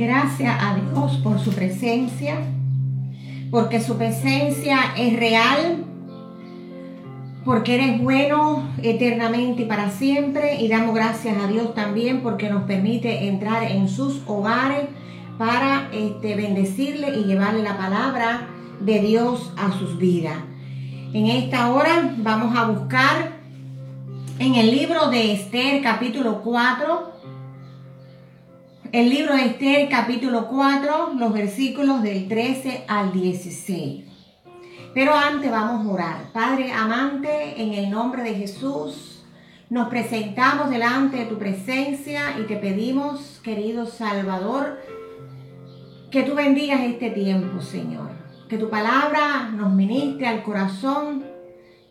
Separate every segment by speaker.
Speaker 1: gracias a Dios por su presencia, porque su presencia es real, porque eres bueno eternamente y para siempre. Y damos gracias a Dios también porque nos permite entrar en sus hogares para este, bendecirle y llevarle la palabra de Dios a sus vidas. En esta hora vamos a buscar en el libro de Esther capítulo 4, el libro de Esther capítulo 4, los versículos del 13 al 16. Pero antes vamos a orar. Padre amante, en el nombre de Jesús, nos presentamos delante de tu presencia y te pedimos, querido Salvador, que tú bendigas este tiempo, Señor. Que tu palabra nos ministre al corazón,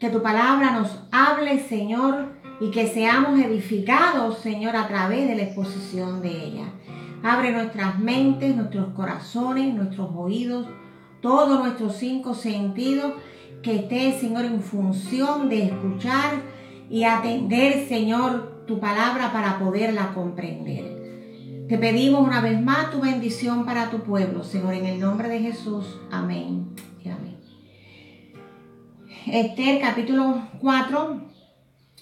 Speaker 1: que tu palabra nos hable, Señor, y que seamos edificados, Señor, a través de la exposición de ella. Abre nuestras mentes, nuestros corazones, nuestros oídos, todos nuestros cinco sentidos, que esté, Señor, en función de escuchar y atender, Señor, tu palabra para poderla comprender. Te pedimos una vez más tu bendición para tu pueblo, Señor, en el nombre de Jesús. Amén y amén. Esther capítulo 4,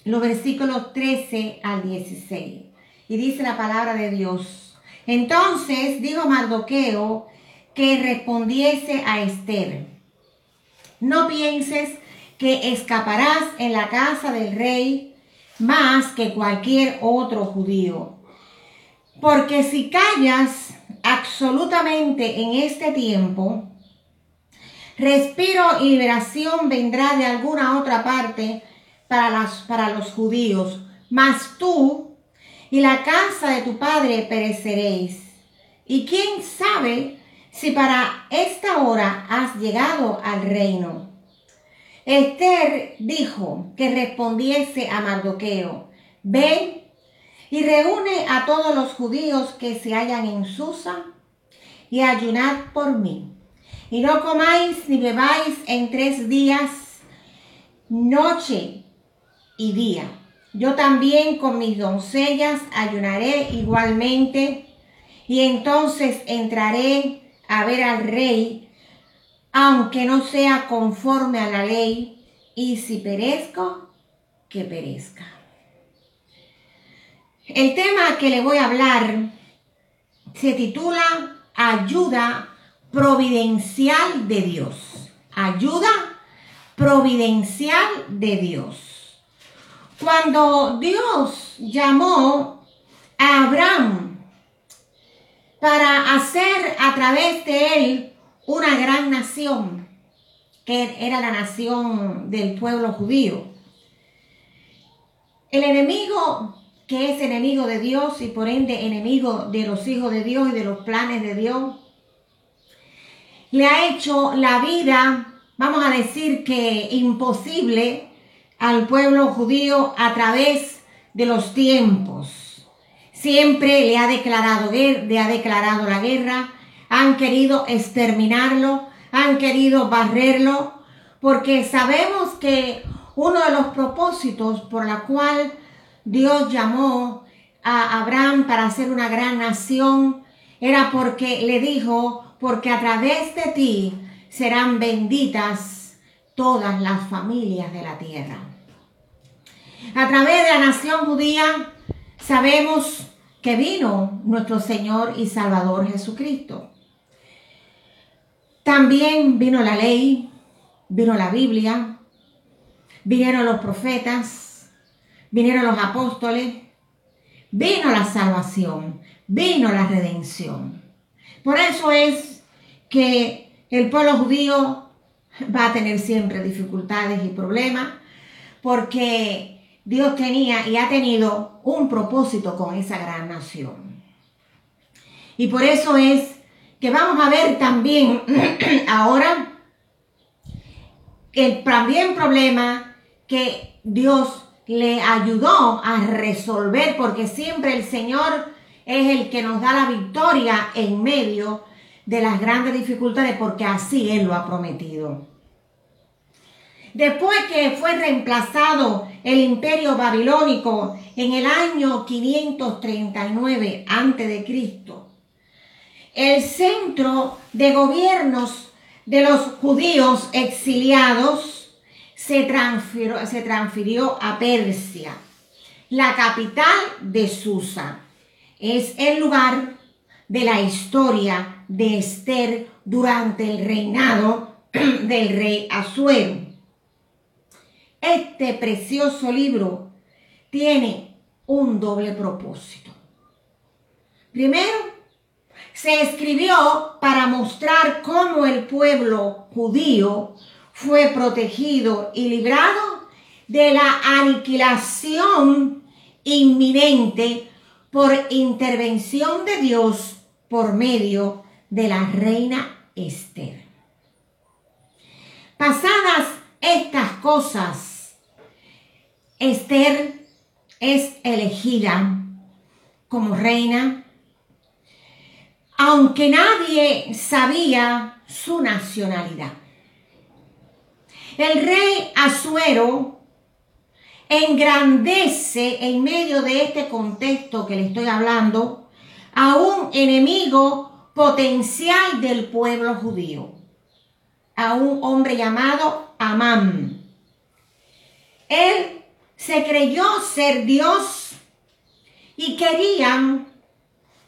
Speaker 1: los versículos 13 al 16. Y dice la palabra de Dios. Entonces dijo Mardoqueo que respondiese a Esther. No pienses que escaparás en la casa del rey más que cualquier otro judío porque si callas absolutamente en este tiempo, respiro y liberación vendrá de alguna otra parte para, las, para los judíos, mas tú y la casa de tu padre pereceréis. Y quién sabe si para esta hora has llegado al reino. Esther dijo que respondiese a Mardoqueo, ven y reúne a todos los judíos que se hallan en Susa y ayunad por mí. Y no comáis ni bebáis en tres días, noche y día. Yo también con mis doncellas ayunaré igualmente y entonces entraré a ver al rey, aunque no sea conforme a la ley, y si perezco, que perezca. El tema que le voy a hablar se titula Ayuda Providencial de Dios. Ayuda Providencial de Dios. Cuando Dios llamó a Abraham para hacer a través de él una gran nación, que era la nación del pueblo judío, el enemigo que es enemigo de Dios y por ende enemigo de los hijos de Dios y de los planes de Dios. Le ha hecho la vida, vamos a decir que imposible al pueblo judío a través de los tiempos. Siempre le ha declarado, le ha declarado la guerra, han querido exterminarlo, han querido barrerlo, porque sabemos que uno de los propósitos por la cual Dios llamó a Abraham para hacer una gran nación, era porque le dijo, porque a través de ti serán benditas todas las familias de la tierra. A través de la nación judía sabemos que vino nuestro Señor y Salvador Jesucristo. También vino la ley, vino la Biblia, vinieron los profetas, vinieron los apóstoles, vino la salvación, vino la redención. Por eso es que el pueblo judío va a tener siempre dificultades y problemas, porque Dios tenía y ha tenido un propósito con esa gran nación. Y por eso es que vamos a ver también ahora el también problema que Dios le ayudó a resolver, porque siempre el Señor es el que nos da la victoria en medio de las grandes dificultades, porque así Él lo ha prometido. Después que fue reemplazado el imperio babilónico en el año 539 a.C., el centro de gobiernos de los judíos exiliados se transfirió, se transfirió a Persia, la capital de Susa. Es el lugar de la historia de Esther durante el reinado del rey Asuero. Este precioso libro tiene un doble propósito. Primero, se escribió para mostrar cómo el pueblo judío fue protegido y librado de la aniquilación inminente por intervención de Dios por medio de la reina Esther. Pasadas estas cosas, Esther es elegida como reina, aunque nadie sabía su nacionalidad. El rey Asuero engrandece en medio de este contexto que le estoy hablando a un enemigo potencial del pueblo judío, a un hombre llamado Amán. Él se creyó ser Dios y querían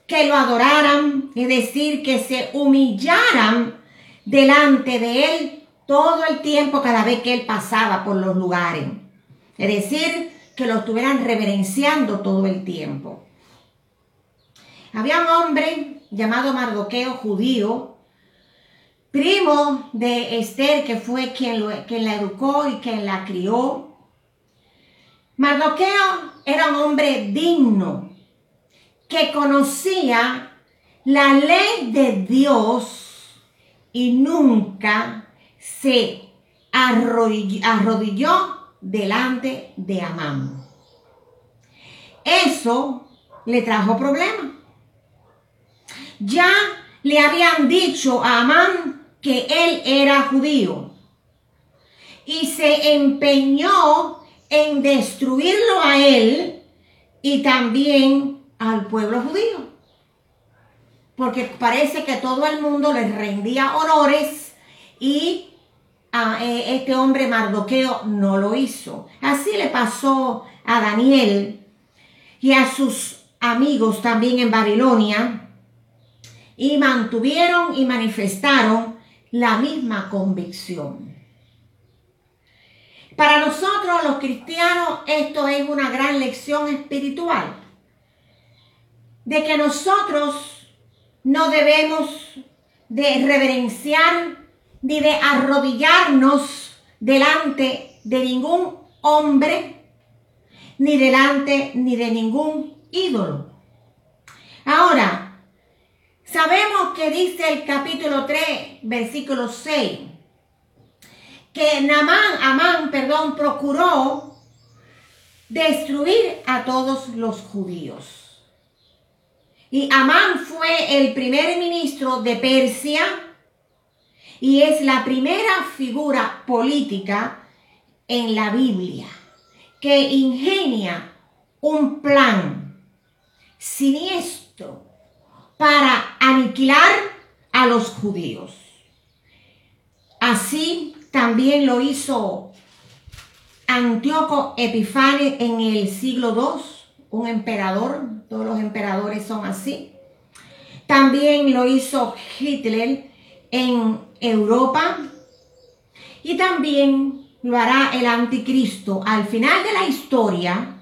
Speaker 1: que lo adoraran, es decir, que se humillaran delante de él todo el tiempo cada vez que él pasaba por los lugares. Es decir, que lo estuvieran reverenciando todo el tiempo. Había un hombre llamado Mardoqueo judío primo de Esther, que fue quien, la educó y quien la crió. Mardoqueo era un hombre digno, que conocía la ley de Dios y nunca se arrodilló, delante de Amán. Eso le trajo problemas. Ya le habían dicho a Amán que él era judío y se empeñó en destruirlo a él y también al pueblo judío. Porque parece que todo el mundo le rendía honores y a eh, este hombre Mardoqueo no lo hizo. Así le pasó a Daniel y a sus amigos también en Babilonia y mantuvieron y manifestaron la misma convicción. Para nosotros los cristianos esto es una gran lección espiritual, de que nosotros no debemos de reverenciar ni de arrodillarnos delante de ningún hombre, ni delante ni de ningún ídolo. Ahora, Sabemos que dice el capítulo 3, versículo 6, que Namán, Amán, perdón, procuró destruir a todos los judíos. Y Amán fue el primer ministro de Persia y es la primera figura política en la Biblia que ingenia un plan siniestro para aniquilar a los judíos. Así también lo hizo Antíoco Epifanes en el siglo II, un emperador, todos los emperadores son así. También lo hizo Hitler en Europa y también lo hará el anticristo. Al final de la historia,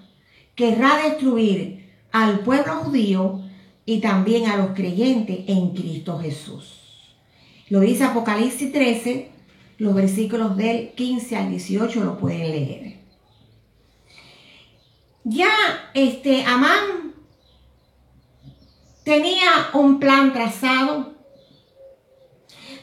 Speaker 1: querrá destruir al pueblo judío y también a los creyentes en Cristo Jesús. Lo dice Apocalipsis 13, los versículos del 15 al 18 lo pueden leer. Ya este Amán tenía un plan trazado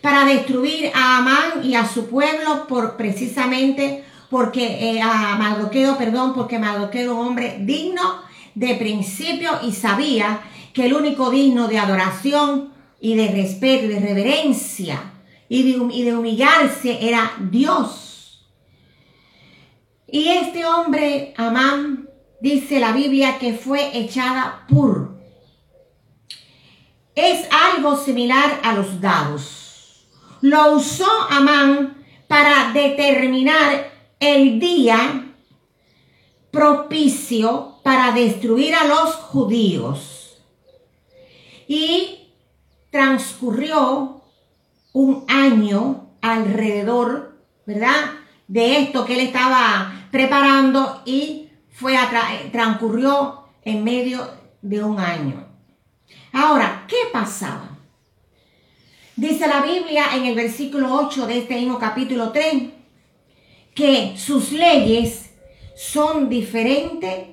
Speaker 1: para destruir a Amán y a su pueblo por precisamente porque eh, a Mardoqueo, perdón, porque Mardoqueo era un hombre digno de principio y sabía que el único digno de adoración y de respeto y de reverencia y de, humillarse era Dios. Y este hombre, Amán, dice la Biblia que fue echada por. Es algo similar a los dados. Lo usó Amán para determinar el día propicio para destruir a los judíos. Y transcurrió un año alrededor, ¿verdad? De esto que él estaba preparando y fue transcurrió en medio de un año. Ahora, ¿qué pasaba? Dice la Biblia en el versículo 8 de este mismo capítulo 3 que sus leyes son diferentes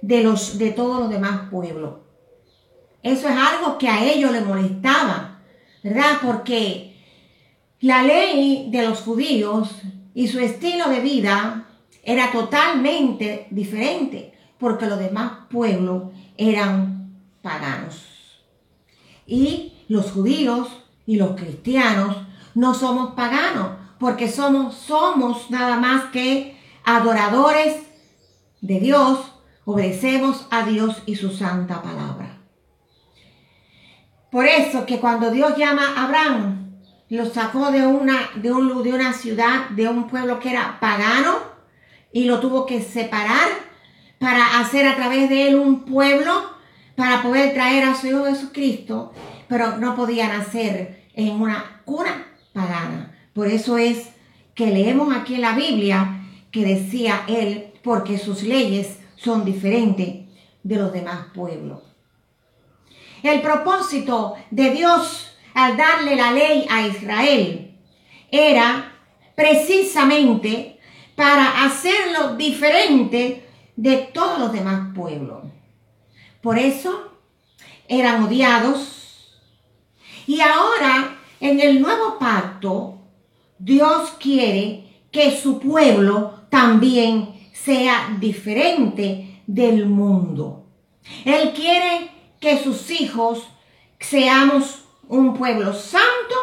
Speaker 1: de los de todos los demás pueblos. Eso es algo que a ellos les molestaba, ¿verdad? Porque la ley de los judíos y su estilo de vida era totalmente diferente, porque los demás pueblos eran paganos. Y los judíos y los cristianos no somos paganos, porque somos, somos nada más que adoradores de Dios, obedecemos a Dios y su santa palabra. Por eso que cuando Dios llama a Abraham, lo sacó de una, de, un, de una ciudad, de un pueblo que era pagano, y lo tuvo que separar para hacer a través de él un pueblo para poder traer a su Hijo Jesucristo, pero no podían hacer en una cuna pagana. Por eso es que leemos aquí en la Biblia que decía él, porque sus leyes son diferentes de los demás pueblos. El propósito de Dios al darle la ley a Israel era precisamente para hacerlo diferente de todos los demás pueblos. Por eso eran odiados. Y ahora, en el nuevo pacto, Dios quiere que su pueblo también sea diferente del mundo. Él quiere que sus hijos seamos un pueblo santo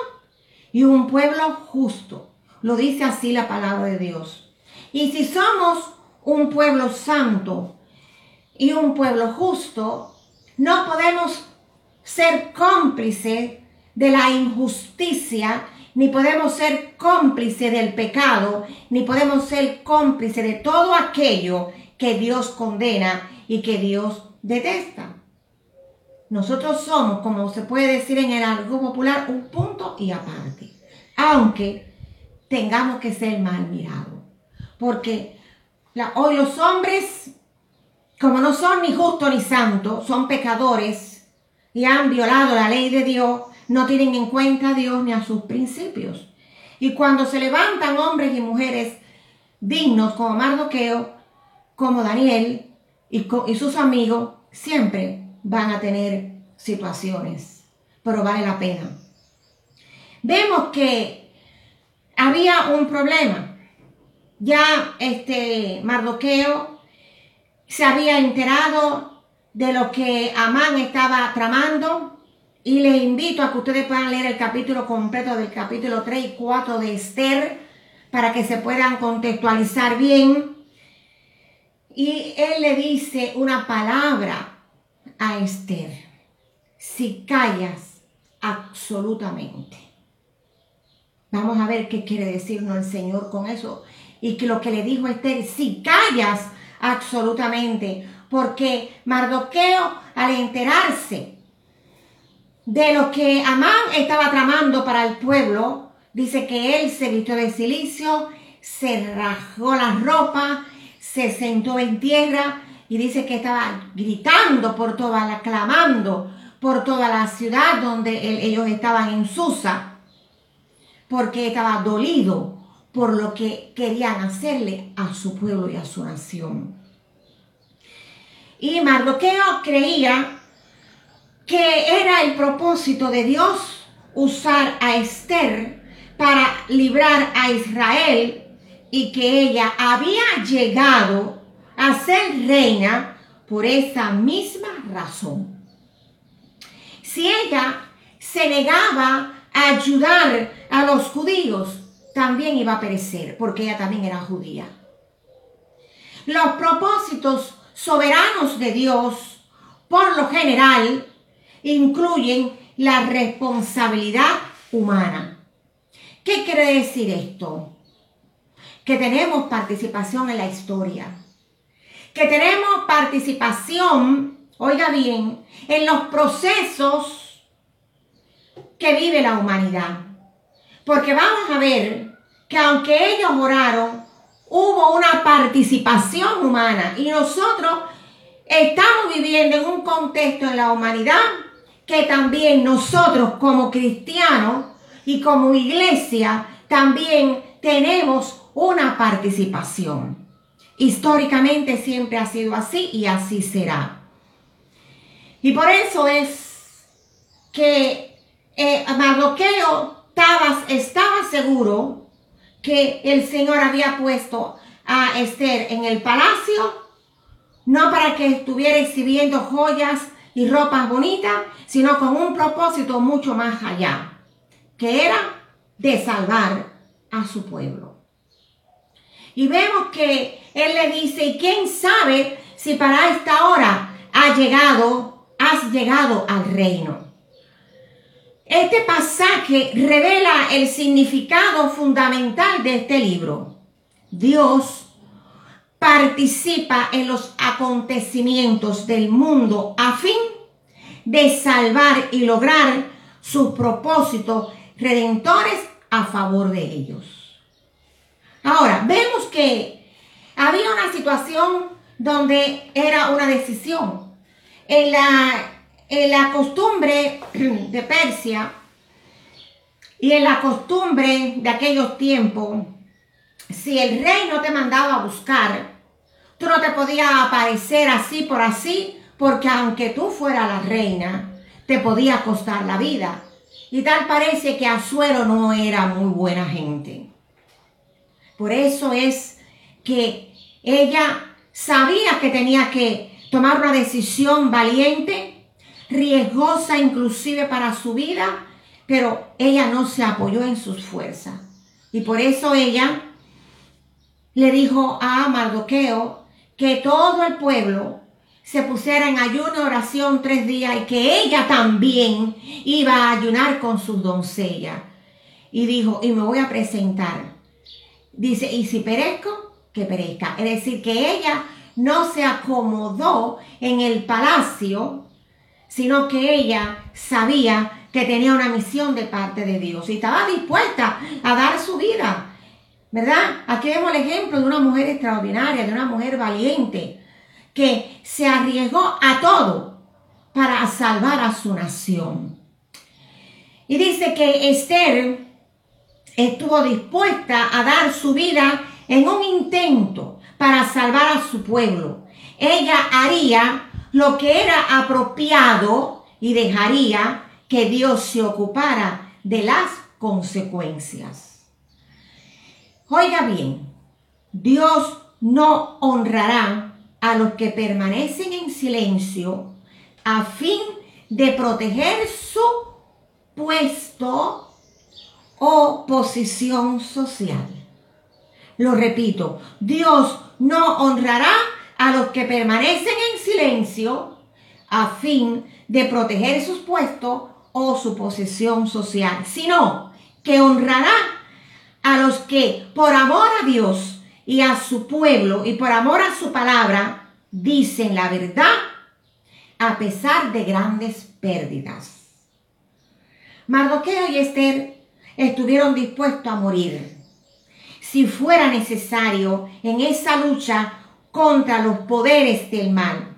Speaker 1: y un pueblo justo. Lo dice así la palabra de Dios. Y si somos un pueblo santo y un pueblo justo, no podemos ser cómplices de la injusticia, ni podemos ser cómplices del pecado, ni podemos ser cómplices de todo aquello que Dios condena y que Dios detesta. Nosotros somos, como se puede decir en el algo popular, un punto y aparte. Aunque tengamos que ser mal mirados. Porque hoy los hombres, como no son ni justos ni santos, son pecadores y han violado la ley de Dios, no tienen en cuenta a Dios ni a sus principios. Y cuando se levantan hombres y mujeres dignos como Mardoqueo, como Daniel y, y sus amigos, siempre van a tener situaciones, pero vale la pena. Vemos que había un problema. Ya este Mardoqueo se había enterado de lo que Amán estaba tramando y les invito a que ustedes puedan leer el capítulo completo del capítulo 3 y 4 de Esther para que se puedan contextualizar bien. Y él le dice una palabra a Esther, si callas absolutamente. Vamos a ver qué quiere decirnos el Señor con eso. Y que lo que le dijo Esther, si callas absolutamente, porque Mardoqueo al enterarse de lo que Amán estaba tramando para el pueblo, dice que él se vistió de silicio, se rajó la ropa, se sentó en tierra y dice que estaba gritando por toda la, clamando por toda la ciudad donde ellos estaban en Susa, porque estaba dolido por lo que querían hacerle a su pueblo y a su nación. Y Mardoqueo creía que era el propósito de Dios usar a Esther para librar a Israel y que ella había llegado a ser reina por esa misma razón. Si ella se negaba a ayudar a los judíos, también iba a perecer, porque ella también era judía. los propósitos soberanos de Dios, por lo general, incluyen la responsabilidad humana. ¿Qué quiere decir esto? Que tenemos participación en la historia, que tenemos participación, oiga bien, en los procesos que vive la humanidad. Porque vamos a ver que aunque ellos oraron, hubo una participación humana y nosotros estamos viviendo en un contexto en la humanidad que también nosotros como cristianos y como iglesia también tenemos una participación. Históricamente siempre ha sido así y así será. Y por eso es que eh, Mardoqueo estaba, estaba seguro que el Señor había puesto a Esther en el palacio, no para que estuviera exhibiendo joyas y ropas bonitas, sino con un propósito mucho más allá, que era de salvar a su pueblo. Y vemos que él le dice, ¿y quién sabe si para esta hora ha llegado, has llegado al reino? Este pasaje revela el significado fundamental de este libro. Dios participa en los acontecimientos del mundo a fin de salvar y lograr sus propósitos redentores a favor de ellos. Ahora, vemos que había una situación donde era una decisión. En la en la costumbre de Persia y en la costumbre de aquellos tiempos, si el rey no te mandaba a buscar, tú no te podías aparecer así por así, porque aunque tú fueras la reina, te podía costar la vida. Y tal parece que Azuero no era muy buena gente. Por eso es que ella sabía que tenía que tomar una decisión valiente riesgosa inclusive para su vida, pero ella no se apoyó en sus fuerzas. Y por eso ella le dijo a Mardoqueo que todo el pueblo se pusiera en ayuno oración tres días y que ella también iba a ayunar con sus doncellas. Y dijo, y me voy a presentar. Dice, y si perezco, que perezca. Es decir, que ella no se acomodó en el palacio sino que ella sabía que tenía una misión de parte de Dios y estaba dispuesta a dar su vida. ¿Verdad? Aquí vemos el ejemplo de una mujer extraordinaria, de una mujer valiente, que se arriesgó a todo para salvar a su nación. Y dice que Esther estuvo dispuesta a dar su vida en un intento para salvar a su pueblo. Ella haría lo que era apropiado y dejaría que Dios se ocupara de las consecuencias. Oiga bien, Dios no honrará a los que permanecen en silencio a fin de proteger su puesto o posición social. Lo repito, Dios no honrará a los que permanecen en silencio a fin de proteger sus puestos o su posición social, sino que honrará a los que por amor a Dios y a su pueblo y por amor a su palabra dicen la verdad a pesar de grandes pérdidas. Mardoqueo y Esther estuvieron dispuestos a morir si fuera necesario en esa lucha contra los poderes del mal.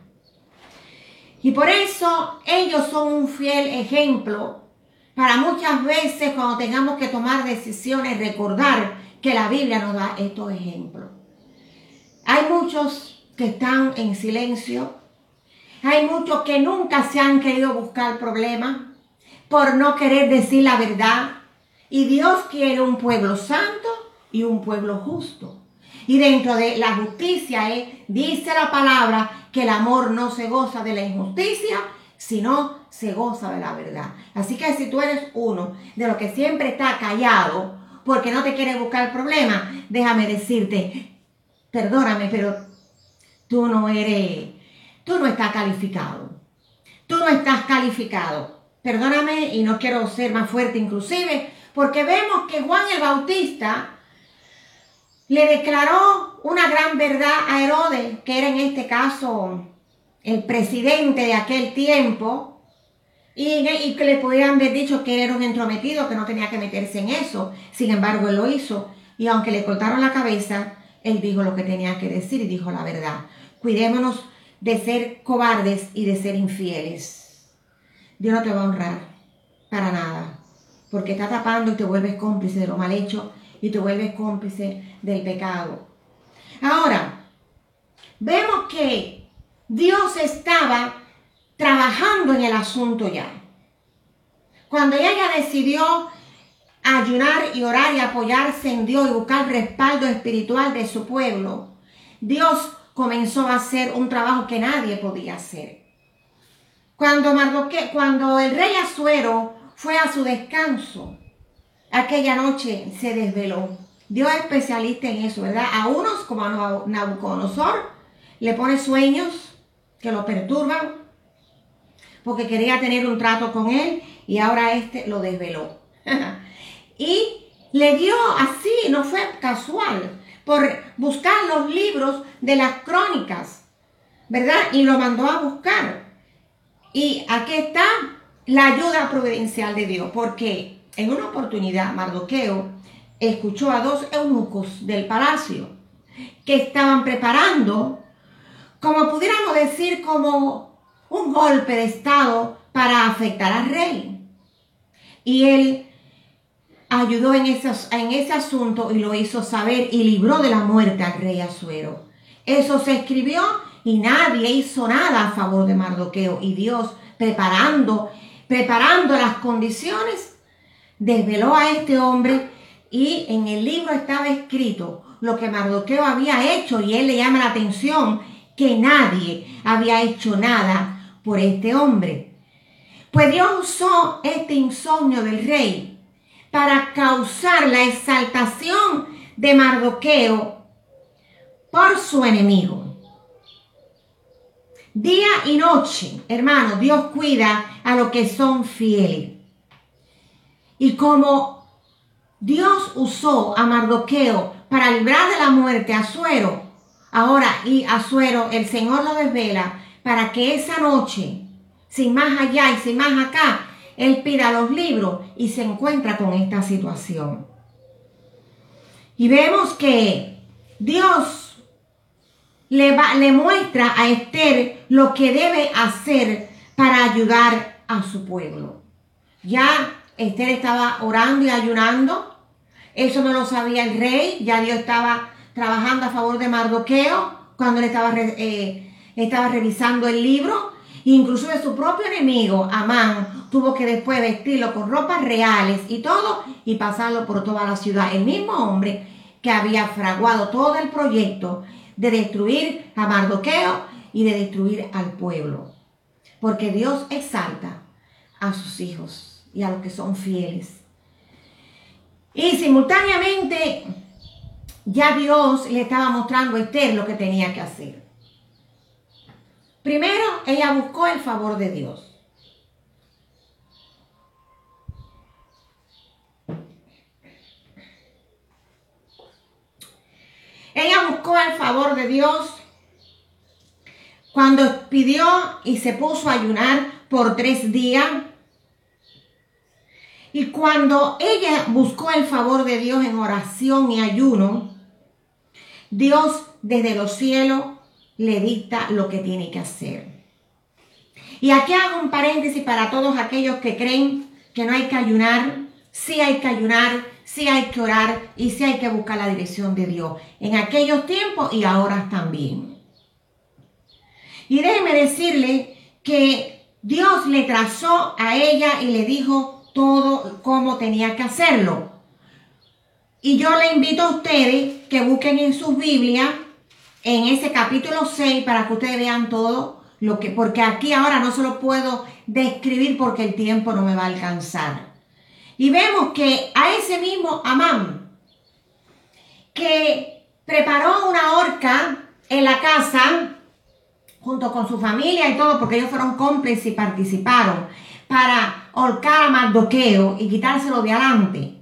Speaker 1: Y por eso ellos son un fiel ejemplo para muchas veces cuando tengamos que tomar decisiones, recordar que la Biblia nos da estos ejemplos. Hay muchos que están en silencio. Hay muchos que nunca se han querido buscar problemas por no querer decir la verdad. Y Dios quiere un pueblo santo y un pueblo justo. Y dentro de la justicia dice la palabra que el amor no se goza de la injusticia, sino se goza de la verdad. Así que si tú eres uno de los que siempre está callado porque no te quiere buscar problema, déjame decirte, perdóname, pero tú no eres, tú no estás calificado. Tú no estás calificado. Perdóname y no quiero ser más fuerte inclusive, porque vemos que Juan el Bautista le declaró una gran verdad a Herodes, que era en este caso el presidente de aquel tiempo, y, que le pudieran haber dicho que era un entrometido, que no tenía que meterse en eso. Sin embargo, él lo hizo. Y aunque le cortaron la cabeza, él dijo lo que tenía que decir y dijo la verdad. Cuidémonos de ser cobardes y de ser infieles. Dios no te va a honrar para nada, porque está tapando y te vuelves cómplice de lo mal hecho y te vuelves cómplice del pecado. Ahora, vemos que Dios estaba trabajando en el asunto ya. Cuando ella decidió ayunar y orar y apoyarse en Dios y buscar respaldo espiritual de su pueblo, Dios comenzó a hacer un trabajo que nadie podía hacer. Cuando, Mardoque, cuando el rey Azuero fue a su descanso, aquella noche se desveló. Dios es especialista en eso, ¿verdad? A unos, como a Nabucodonosor, le pone sueños que lo perturban, porque quería tener un trato con él y ahora este lo desveló. y le dio así, no fue casual, por buscar los libros de las crónicas, ¿verdad? Y lo mandó a buscar. Y aquí está la ayuda providencial de Dios, porque en una oportunidad Mardoqueo escuchó a dos eunucos del palacio que estaban preparando, como pudiéramos decir, como un golpe de Estado para afectar al rey. Y él ayudó en, en ese asunto y lo hizo saber y libró de la muerte al rey Azuero. Eso se escribió y nadie hizo nada a favor de Mardoqueo. Y Dios, preparando, preparando las condiciones, desveló a este hombre y en el libro estaba escrito lo que Mardoqueo había hecho y él le llama la atención que nadie había hecho nada por este hombre. Pues Dios usó este insomnio del rey para causar la exaltación de Mardoqueo por su enemigo. Día y noche, hermano, Dios cuida a los que son fieles. Y como Dios usó a Mardoqueo para librar de la muerte a Suero, ahora y a Suero el Señor lo desvela para que esa noche, sin más allá y sin más acá, él pida los libros y se encuentra con esta situación. Y vemos que Dios le, va, le muestra a Esther lo que debe hacer para ayudar a su pueblo. Ya Esther estaba orando y ayunando. Eso no lo sabía el rey. Ya Dios estaba trabajando a favor de Mardoqueo cuando le estaba eh, estaba revisando el libro, incluso de su propio enemigo, Amán, tuvo que después vestirlo con ropas reales y todo y pasarlo por toda la ciudad. El mismo hombre que había fraguado todo el proyecto de destruir a Mardoqueo y de destruir al pueblo. Porque Dios exalta a sus hijos y a los que son fieles. Y simultáneamente ya Dios le estaba mostrando a Esther lo que tenía que hacer. Primero, ella buscó el favor de Dios. Ella buscó el favor de Dios cuando pidió y se puso a ayunar por tres días. Y cuando ella buscó el favor de Dios en oración y ayuno, Dios desde los cielos le dicta lo que tiene que hacer. Y aquí hago un paréntesis para todos aquellos que creen que no hay que ayunar. Sí hay que ayunar, sí hay que orar y sí hay que buscar la dirección de Dios. En aquellos tiempos y ahora también. Y déjeme decirle que Dios le trazó a ella y le dijo todo cómo tenía que hacerlo. Y yo le invito a ustedes que busquen en sus Biblias en ese capítulo 6 para que ustedes vean todo lo que, porque aquí ahora no se lo puedo describir porque el tiempo no me va a alcanzar. Y vemos que a ese mismo Amán, que preparó una horca en la casa junto con su familia y todo, porque ellos fueron cómplices y participaron para ahorcar a Mardoqueo y quitárselo de adelante.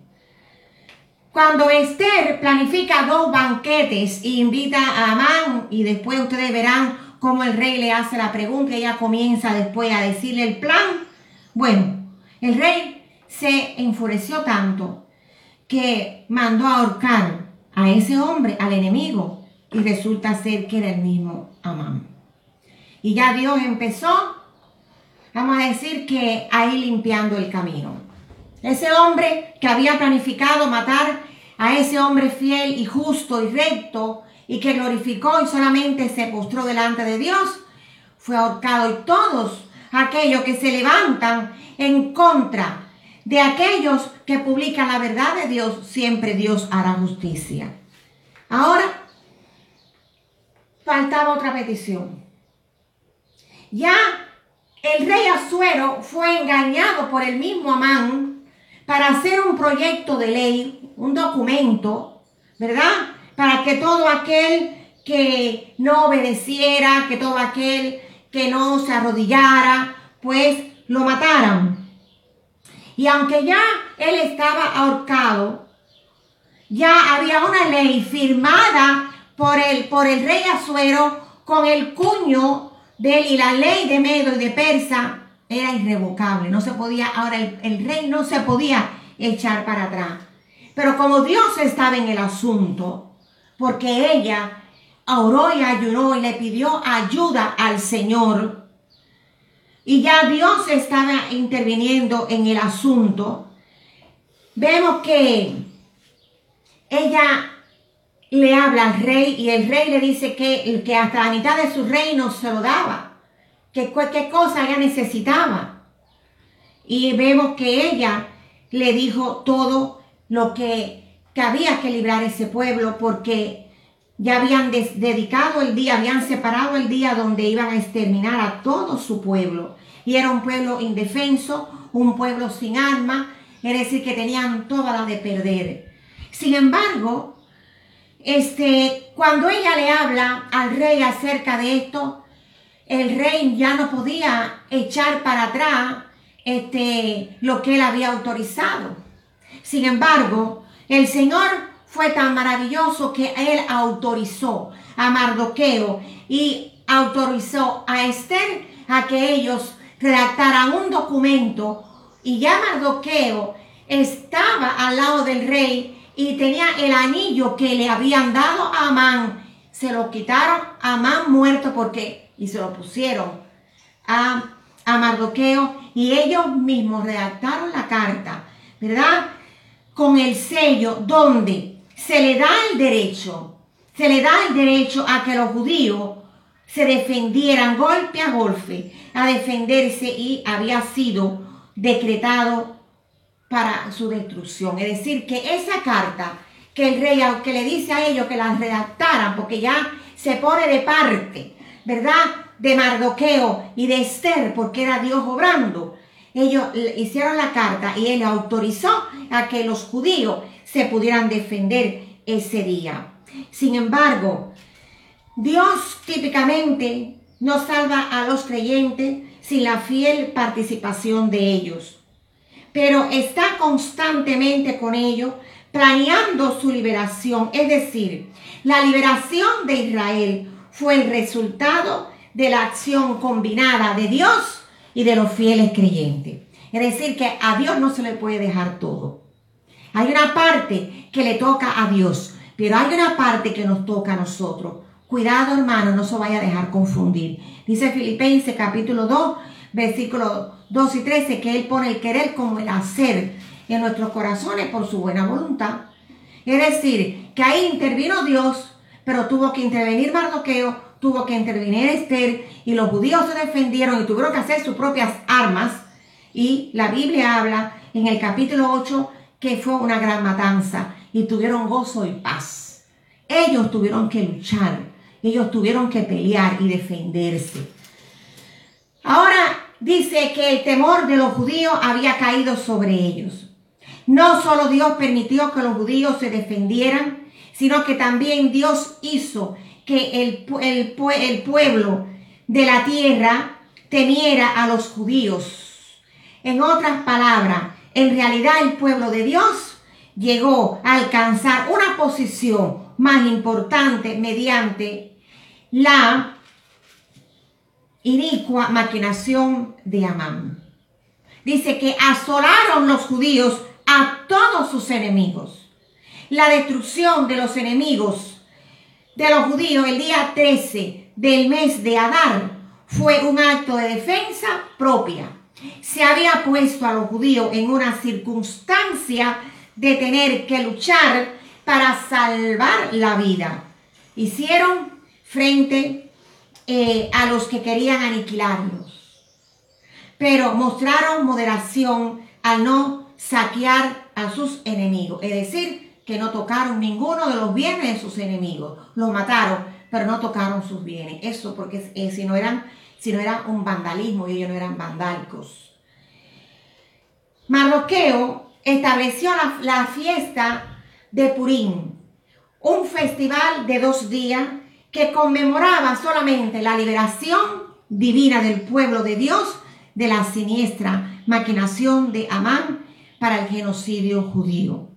Speaker 1: Cuando Esther planifica dos banquetes y invita a Amán y después ustedes verán cómo el rey le hace la pregunta y ella comienza después a decirle el plan. Bueno, el rey se enfureció tanto que mandó a ahorcar a ese hombre, al enemigo, y resulta ser que era el mismo Amán. Y ya Dios empezó, vamos a decir que ahí limpiando el camino. Ese hombre que había planificado matar a ese hombre fiel y justo y recto y que glorificó y solamente se postró delante de Dios, fue ahorcado y todos aquellos que se levantan en contra de aquellos que publican la verdad de Dios, siempre Dios hará justicia. Ahora, faltaba otra petición. Ya el rey Azuero fue engañado por el mismo Amán para hacer un proyecto de ley, un documento, ¿verdad? Para que todo aquel que no obedeciera, que todo aquel que no se arrodillara, pues lo mataran. Y aunque ya él estaba ahorcado, ya había una ley firmada por el, por el rey Azuero con el cuño de él y la ley de Medo y de Persa era irrevocable. No se podía, ahora el, rey no se podía echar para atrás. Pero como Dios estaba en el asunto, porque ella oró y ayunó y le pidió ayuda al Señor, y ya Dios estaba interviniendo en el asunto, vemos que ella le habla al rey y el rey le dice que, que hasta la mitad de su reino se lo daba, que cualquier cosa ella necesitaba. Y vemos que ella le dijo todo lo que, que había que librar ese pueblo porque ya habían dedicado el día, habían separado el día donde iban a exterminar a todo su pueblo. Y era un pueblo indefenso, un pueblo sin arma, es decir, que tenían toda la de perder. Sin embargo, este, cuando ella le habla al rey acerca de esto, el rey ya no podía echar para atrás este, lo que él había autorizado. Sin embargo, el Señor fue tan maravilloso que él autorizó a Mardoqueo y autorizó a Esther a que ellos redactaran un documento y ya Mardoqueo estaba al lado del rey y tenía el anillo que le habían dado a Amán. Se lo quitaron a Amán muerto porque, y se lo pusieron a, a Mardoqueo y ellos mismos redactaron la carta, ¿verdad? Con el sello donde se le da el derecho, se le da el derecho a que los judíos se defendieran golpe a golpe, a defenderse y había sido decretado para su destrucción. Es decir, que esa carta que el rey, aunque le dice a ellos que la redactaran, porque ya se pone de parte, ¿verdad? De Mardoqueo y de Esther, porque era Dios obrando. Ellos hicieron la carta y él autorizó a que los judíos se pudieran defender ese día. Sin embargo, Dios típicamente no salva a los creyentes sin la fiel participación de ellos pero está constantemente con ellos planeando su liberación. Es decir, la liberación de Israel fue el resultado de la acción combinada de Dios y de los fieles creyentes. Es decir, que a Dios no se le puede dejar todo. Hay una parte que le toca a Dios, pero hay una parte que nos toca a nosotros. Cuidado, hermano, no se vaya a dejar confundir. Dice Filipenses capítulo 2, versículo 2 y 13, que Él pone el querer como el hacer en nuestros corazones por su buena voluntad. Es decir, que ahí intervino Dios, pero tuvo que intervenir Mardoqueo, tuvo que intervenir Esther, y los judíos se defendieron y tuvieron que hacer sus propias armas. Y la Biblia habla en el capítulo 8 que fue una gran matanza y tuvieron gozo y paz. Ellos tuvieron que luchar, ellos tuvieron que pelear y defenderse. Ahora dice que el temor de los judíos había caído sobre ellos. No solo Dios permitió que los judíos se defendieran, sino que también Dios hizo que el, el, pueblo de la tierra temiera a los judíos. En otras palabras, en realidad el pueblo de Dios llegó a alcanzar una posición más importante mediante la inicua maquinación de Amán. Dice que asolaron los judíos a todos sus enemigos. La destrucción de los enemigos de los judíos el día 13 del mes de Adar fue un acto de defensa propia. Se había puesto a los judíos en una circunstancia de tener que luchar para salvar la vida. Hicieron frente eh, a los que querían aniquilarlos, pero mostraron moderación al no saquear a sus enemigos, es decir, que no tocaron ninguno de los bienes de sus enemigos, los mataron, pero no tocaron sus bienes. Eso porque eh, si no eran, si no era un vandalismo y ellos no eran vandálicos. Marroqueo estableció la, fiesta de Purín, un festival de dos días que conmemoraba solamente la liberación divina del pueblo de Dios de la siniestra maquinación de Amán para el genocidio judío.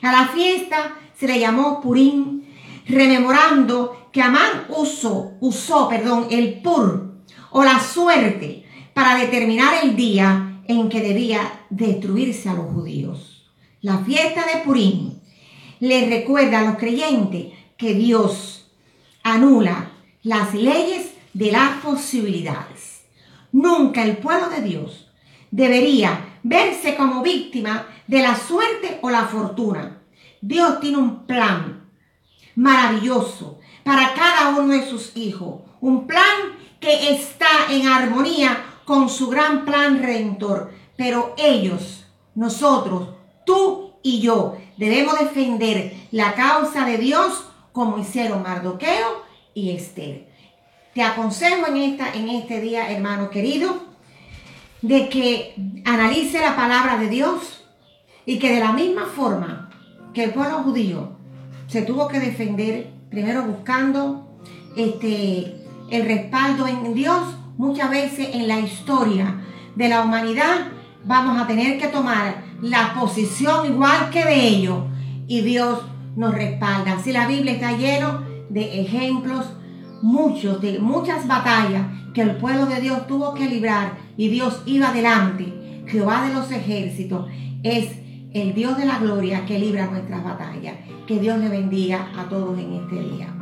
Speaker 1: A la fiesta se le llamó Purín, rememorando que Amán usó, usó perdón, el pur o la suerte para determinar el día en que debía destruirse a los judíos. La fiesta de Purín le recuerda a los creyentes que Dios anula las leyes de las posibilidades. Nunca el pueblo de Dios debería verse como víctima de la suerte o la fortuna. Dios tiene un plan maravilloso para cada uno de sus hijos. Un plan que está en armonía con su gran plan redentor. Pero ellos, nosotros, tú y yo, debemos defender la causa de Dios como hicieron Mardoqueo y Esther. Te aconsejo en, esta, en este día, hermano querido, de que analice la palabra de Dios y que de la misma forma que el pueblo judío se tuvo que defender, primero buscando este, el respaldo en Dios, muchas veces en la historia de la humanidad vamos a tener que tomar la posición igual que de ellos y Dios nos respalda. Si la Biblia está lleno de ejemplos, muchos, de muchas batallas que el pueblo de Dios tuvo que librar y Dios iba adelante. Jehová de los ejércitos es el Dios de la gloria que libra nuestras batallas. Que Dios le bendiga a todos en este día.